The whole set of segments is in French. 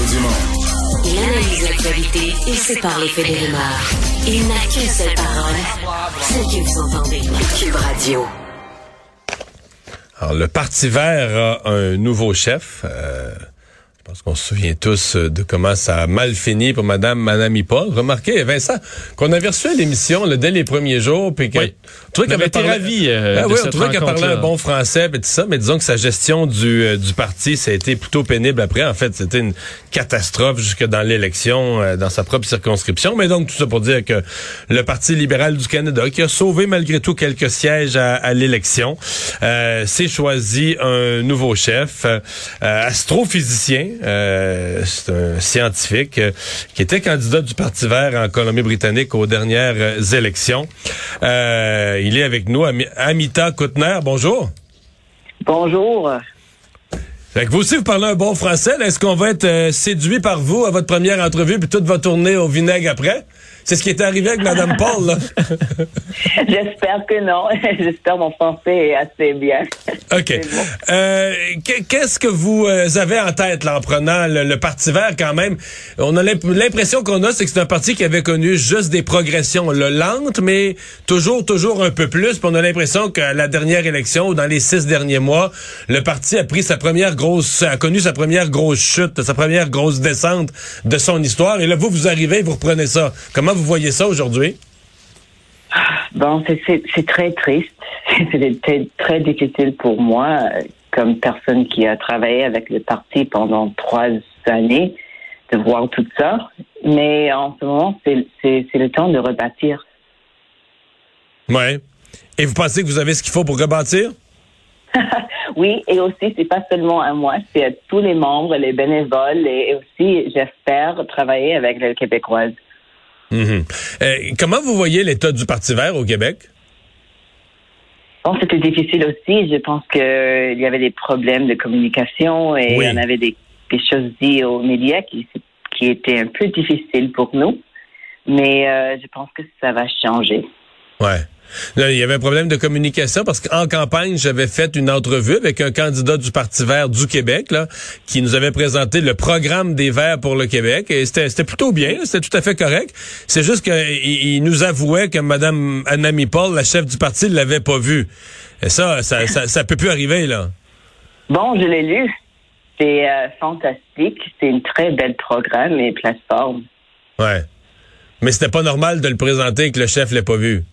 Mario Dumont. Il analyse l'actualité et sépare les faits des rumeurs. Il n'a qu'une seule parole, celle que vous entendez. Cube Radio. Alors, le Parti vert a un nouveau chef. Euh, je pense qu'on se souvient tous euh, de comment ça a mal fini pour Madame Madame Paul. Remarquez, Vincent, qu'on avait reçu à l'émission là, dès les premiers jours, puis que Oui. On avait été ravis, euh, Ben oui, on trouvait qu'elle parlait un bon français, puis tout ça, mais disons que sa gestion du, euh, du parti, ça a été plutôt pénible après. En fait, c'était une catastrophe jusque dans l'élection, euh, dans sa propre circonscription. Mais donc, tout ça pour dire que le Parti libéral du Canada, qui a sauvé malgré tout quelques sièges à, à l'élection, euh, s'est choisi un nouveau chef, euh, euh, c'est un scientifique, euh, qui était candidat du Parti vert en Colombie-Britannique aux dernières euh, élections. Il est avec nous, Ami- Amita Koutner. Bonjour. Bonjour. Fait que vous aussi, vous parlez un bon français. Est-ce qu'on va être euh, séduit par vous à votre première entrevue, puis tout va tourner au vinaigre après? C'est ce qui est arrivé avec Mme Paul, là. J'espère que non. J'espère mon français est assez bien. OK. Bon. Euh, qu'est- Qu'est-ce que vous euh, avez en tête, là, en prenant le, le Parti vert, quand même? On a l'imp- l'impression qu'on a, c'est que c'est un parti qui avait connu juste des progressions là, lentes, mais toujours, toujours un peu plus. Puis on a l'impression qu'à la dernière élection, ou dans les six derniers mois, le parti a pris sa première grosse, a connu sa première grosse chute, sa première grosse descente de son histoire. Et là, vous, vous arrivez, vous reprenez ça. Comment vous voyez ça aujourd'hui? Bon, c'est- très triste. C'était très difficile pour moi, euh, comme personne qui a travaillé avec le parti pendant trois années, de voir tout ça. Mais en ce moment, c'est le temps de rebâtir. Ouais. Et vous pensez que vous avez ce qu'il faut pour rebâtir? Oui, et aussi, c'est pas seulement à moi, c'est à tous les membres, les bénévoles, et aussi, j'espère travailler avec les Québécoises. Mhm. Euh, comment vous voyez l'état du Parti vert au Québec? Bon, c'était difficile aussi. Je pense qu'il y avait des problèmes de communication et Oui. on avait des, des choses dites aux médias qui, qui étaient un peu difficiles pour nous. Mais euh, je pense que ça va changer. Ouais. Là, il y avait un problème de communication parce qu'en campagne, j'avais fait une entrevue avec un candidat du Parti vert du Québec, là, qui nous avait présenté le programme des Verts pour le Québec. Et c'était plutôt bien, c'était tout à fait correct. C'est juste qu'il il nous avouait que Mme Anami Paul, la chef du parti, ne l'avait pas vu. Et ça, ça, ça, ça peut plus arriver, là. Bon, je l'ai lu. C'est euh, fantastique. C'est une très belle programme et plateforme. Ouais. Mais c'était pas normal de le présenter et que le chef l'ait pas vu.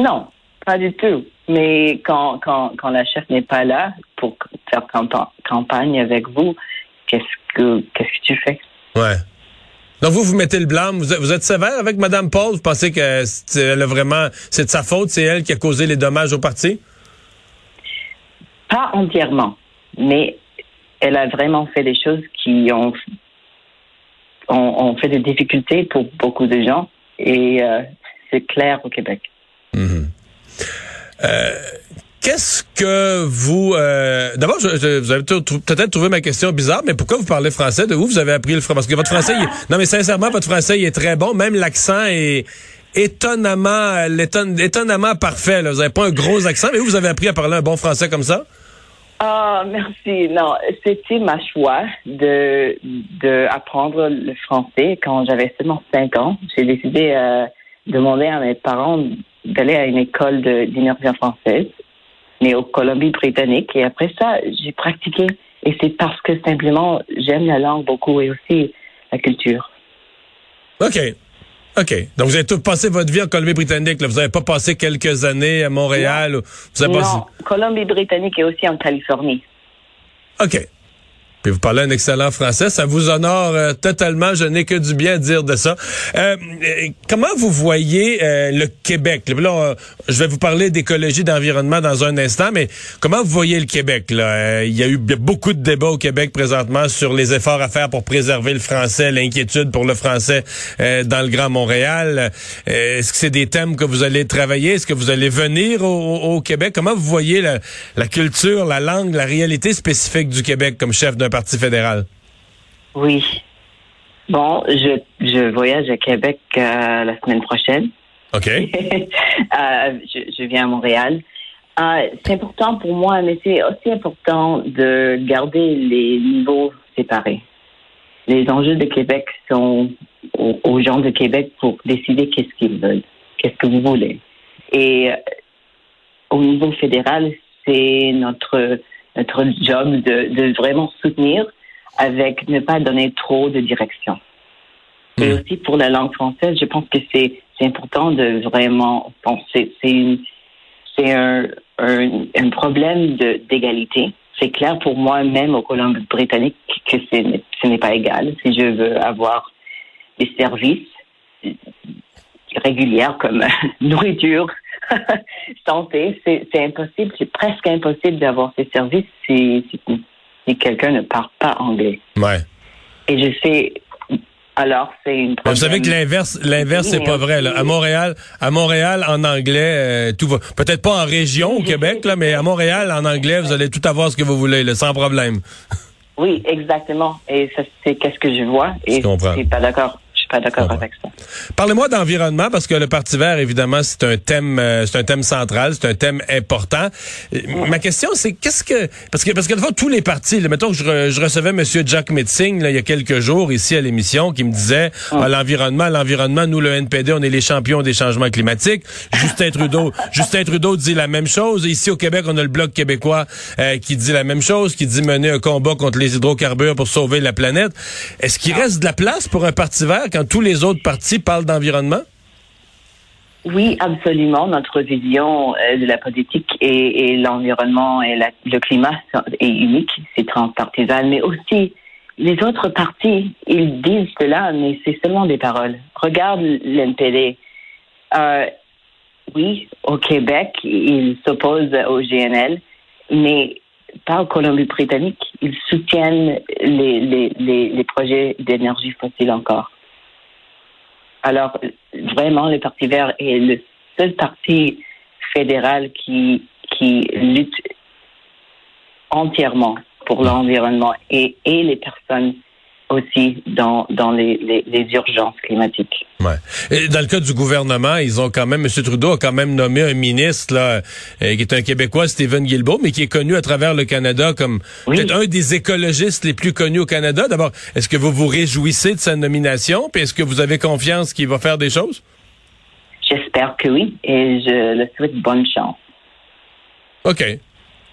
Non, pas du tout. Mais quand, quand, quand la chef n'est pas là pour faire campa- campagne avec vous, qu'est-ce que qu'est-ce que tu fais? Ouais. Donc vous, vous mettez le blâme. Vous êtes, vous êtes sévère avec Mme Paul? Vous pensez que c'est, elle a vraiment, c'est de sa faute? C'est elle qui a causé les dommages au parti? Pas entièrement, mais elle a vraiment fait des choses qui ont, ont, ont fait des difficultés pour beaucoup de gens et euh, c'est clair au Québec. Qu'est-ce que vous... euh, D'abord, vous avez peut-être trouvé ma question bizarre, mais pourquoi vous parlez français? De où vous avez appris le français? Parce que votre français... Non, mais sincèrement, votre français est très bon. Même l'accent est étonnamment euh, étonnamment parfait. Vous n'avez pas un gros accent, mais vous, avez appris à parler un bon français comme ça? Ah, merci. Non, c'était ma choix de, le français quand j'avais seulement cinq ans. J'ai décidé euh, de demander à mes parents d'aller à une école d'immersion française, mais au Colombie-Britannique. Et après ça, j'ai pratiqué. Et c'est parce que simplement, j'aime la langue beaucoup et aussi la culture. OK. OK. Donc, vous avez tout passé votre vie en Colombie-Britannique. Vous n'avez pas passé quelques années à Montréal. ou- Vous avez passé... Non, Colombie-Britannique et aussi en Californie. OK. Puis vous parlez un excellent français, ça vous honore euh, totalement. Je n'ai que du bien à dire de ça. Euh, euh, comment vous voyez euh, le Québec? Là, on- je vais vous parler d'écologie, d'environnement dans un instant, mais comment vous voyez le Québec là? Euh, Il y a eu beaucoup de débats au Québec présentement sur les efforts à faire pour préserver le français, l'inquiétude pour le français euh, dans le Grand Montréal. Euh, Est-ce que c'est des thèmes que vous allez travailler? Est-ce que vous allez venir au Québec? Comment vous voyez la, la culture, la langue, la réalité spécifique du Québec comme chef d'un parti fédéral? Oui. Bon, je, je voyage à Québec euh, la semaine prochaine. OK. Euh, je, je viens à Montréal. Euh, c'est important pour moi, mais c'est aussi important de garder les niveaux séparés. les enjeux de Québec sont aux, gens de Québec pour décider qu'est-ce qu'ils veulent, qu'est-ce que vous voulez. Et au niveau fédéral, c'est notre notre job de, de, vraiment soutenir avec ne pas donner trop de direction. Et hmm. aussi pour la langue française, je pense que c'est important de vraiment penser. C'est un, un, un, problème d'égalité. C'est clair pour moi, même au Colombie-Britannique, que ce n'est pas égal. Si je veux avoir des services réguliers comme nourriture, santé, c'est impossible, c'est presque impossible d'avoir ces services si, si, quelqu'un ne parle pas anglais. Ouais. Et je sais, alors c'est une. Vous savez que l'inverse, l'inverse, c'est pas vrai. Là. À Montréal, à Montréal, en anglais, euh, tout va. Peut-être pas en région au Québec, là, mais à Montréal, en anglais, vous allez tout avoir ce que vous voulez, là, sans problème. Oui, exactement. Et ça, c'est qu'est-ce que je vois? Et je suis pas d'accord pas d'accord avec ça. Parlez-moi d'environnement parce que le Parti vert, évidemment, c'est un thème, euh, c'est un thème central, c'est un thème important. Euh, ma question, c'est qu'est-ce que parce que parce que fois tous les partis, là, mettons que je, recevais Monsieur Jack Metzing là, il y a quelques jours ici à l'émission qui me disait ah, l'environnement, l'environnement, nous le NPD, on est les champions des changements climatiques. Justin Trudeau, Justin Trudeau dit la même chose. Ici au Québec, on a le bloc québécois euh, qui dit la même chose, qui dit mener un combat contre les hydrocarbures pour sauver la planète. Est-ce qu'il ah. reste de la place pour un parti vert quand tous les autres partis parlent d'environnement? Oui, absolument. Notre vision euh, de la politique et, l'environnement et le climat est unique, c'est transpartisan, mais aussi les autres partis, ils disent cela, mais c'est seulement des paroles. Regarde l'NPD. Euh, oui, au Québec, ils s'opposent au GNL, mais pas au Colombie-Britannique. Ils soutiennent les projets d'énergie fossile encore. Alors, vraiment, le Parti vert est le seul parti fédéral qui, qui lutte entièrement pour l'environnement et, et les personnes aussi dans, dans les, les, urgences climatiques. Ouais. Et dans le cas du gouvernement, ils ont quand même, M. Trudeau a quand même nommé un ministre là, euh, qui est un Québécois, Stephen Guilbeault, mais qui est connu à travers le Canada comme peut-être un des écologistes les plus connus au Canada. D'abord, est-ce que vous vous réjouissez de sa nomination, puis est-ce que vous avez confiance qu'il va faire des choses? J'espère que oui, et je le souhaite bonne chance. OK.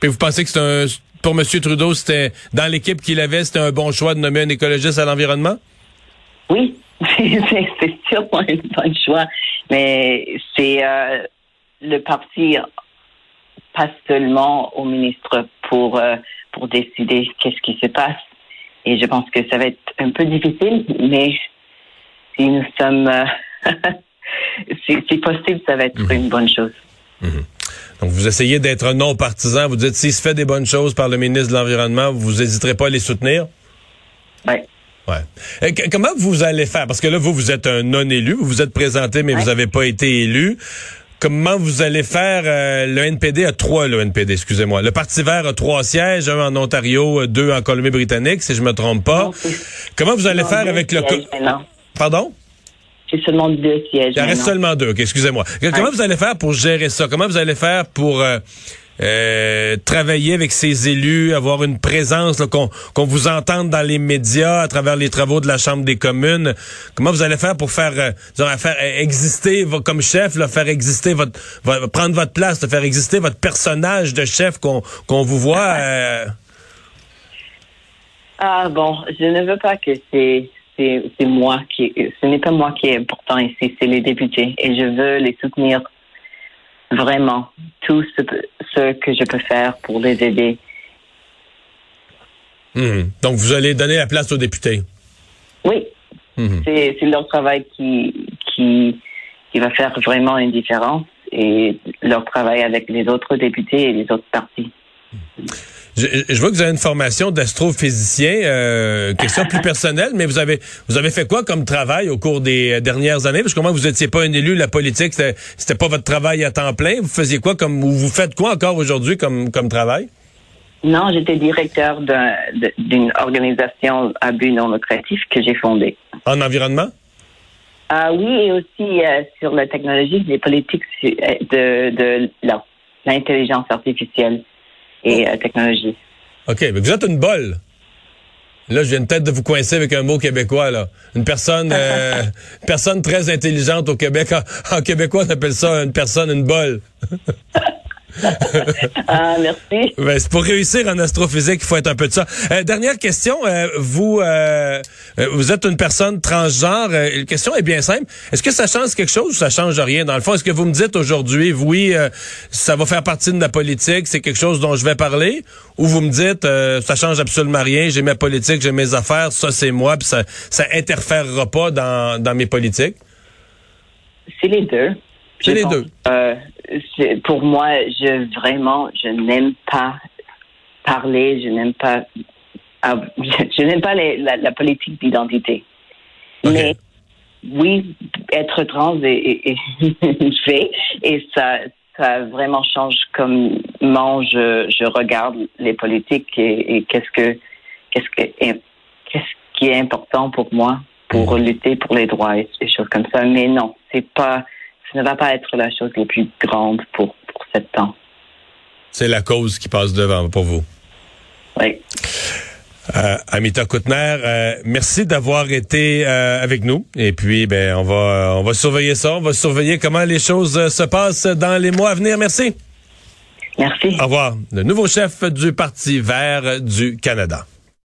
Puis vous pensez que c'est un pour M. Trudeau, c'était dans l'équipe qu'il avait, c'était un bon choix de nommer un écologiste à l'environnement? Oui, c'est sûrement un bon choix, mais c'est euh, le parti pas seulement au ministre pour euh, pour décider qu'est-ce qui se passe. Et je pense que ça va être un peu difficile, mais si nous sommes, euh, si, possible, ça va être mhm. une bonne chose. Mhm. Donc, vous essayez d'être non partisan. Vous dites, s'il se fait des bonnes choses par le ministre de l'Environnement, vous n'hésiterez pas à les soutenir? Oui. Ouais. comment vous allez faire? Parce que là, vous, vous êtes un non-élu. Vous vous êtes présenté, mais vous n'avez pas été élu. Comment vous allez faire? Euh, le NPD a trois, le NPD, excusez-moi. Le Parti vert a trois sièges, un en Ontario, deux en Colombie-Britannique, si je me trompe pas. comment vous allez faire avec le... Pardon? C'est seulement deux sièges. Il en reste seulement deux. excusez-moi. Comment vous allez faire pour gérer ça? Comment vous allez faire pour euh, euh, travailler avec ces élus, avoir une présence, qu'on vous entende dans les médias à travers les travaux de la Chambre des communes? Comment vous allez faire pour faire, euh, faire exister comme chef, là, faire exister votre, prendre votre place, de faire exister votre personnage de chef qu'on qu'on vous voit? Ah bon, je ne veux pas que c'est c'est moi qui, ce n'est pas moi qui est important ici, c'est les députés. Et je veux les soutenir vraiment, tout ce, que je peux faire pour les aider. Hmm. Donc, vous allez donner la place aux députés? Oui. Hmm. C'est leur travail qui, qui, qui va faire vraiment une différence et leur travail avec les autres députés et les autres partis. Je, vois que vous avez une formation d'astrophysicien. Euh, question plus personnelle, mais vous avez vous avez fait quoi comme travail au cours des euh, dernières années? Parce que moi, vous étiez pas un élu, la politique, c'était pas votre travail à temps plein. Vous faisiez quoi comme ou vous faites quoi encore aujourd'hui comme comme travail? Non, j'étais directeur d'une organisation à but non lucratif que j'ai fondée. En environnement? Ah oui, et aussi euh, sur la technologie, les politiques de, de l'intelligence artificielle et euh, technologie. OK, mais vous êtes une bolle. Là, je viens peut-être de vous coincer avec un mot québécois, là. Une personne, euh, personne très intelligente au Québec. En, québécois, on appelle ça une personne, une bolle. ah, merci. Ben, c'est pour réussir en astrophysique, il faut être un peu de ça. Euh, dernière question. Euh, vous, euh, vous êtes une personne transgenre. la question est bien simple. Est-ce que ça change quelque chose ou ça change rien? Dans le fond, est-ce que vous me dites aujourd'hui, oui, ça va faire partie de la politique, c'est quelque chose dont je vais parler? Ou vous me dites, ça change absolument rien, j'ai ma politique, j'ai mes affaires, ça c'est moi, puis ça, ça interférera pas dans, dans mes politiques? C'est les deux. C'est les deux. Euh, pour moi, je vraiment, je n'aime pas parler, je n'aime pas, je, n'aime pas la, politique d'identité. Mais oui, être trans est, fait et ça, ça vraiment change comment je, je regarde les politiques et, qu'est-ce que qu'est-ce que qu'est-ce qui est important pour moi pour mhm. lutter pour les droits et des choses comme ça. Mais non, c'est pas ce ne va pas être la chose la plus grande pour, pour ce temps. C'est la cause qui passe devant pour vous. Oui. Euh, Amita Koutner, euh, merci d'avoir été euh, avec nous. Et puis, ben, on va, on va surveiller ça. On va surveiller comment les choses se passent dans les mois à venir. Merci. Merci. Au revoir. Le nouveau chef du Parti vert du Canada.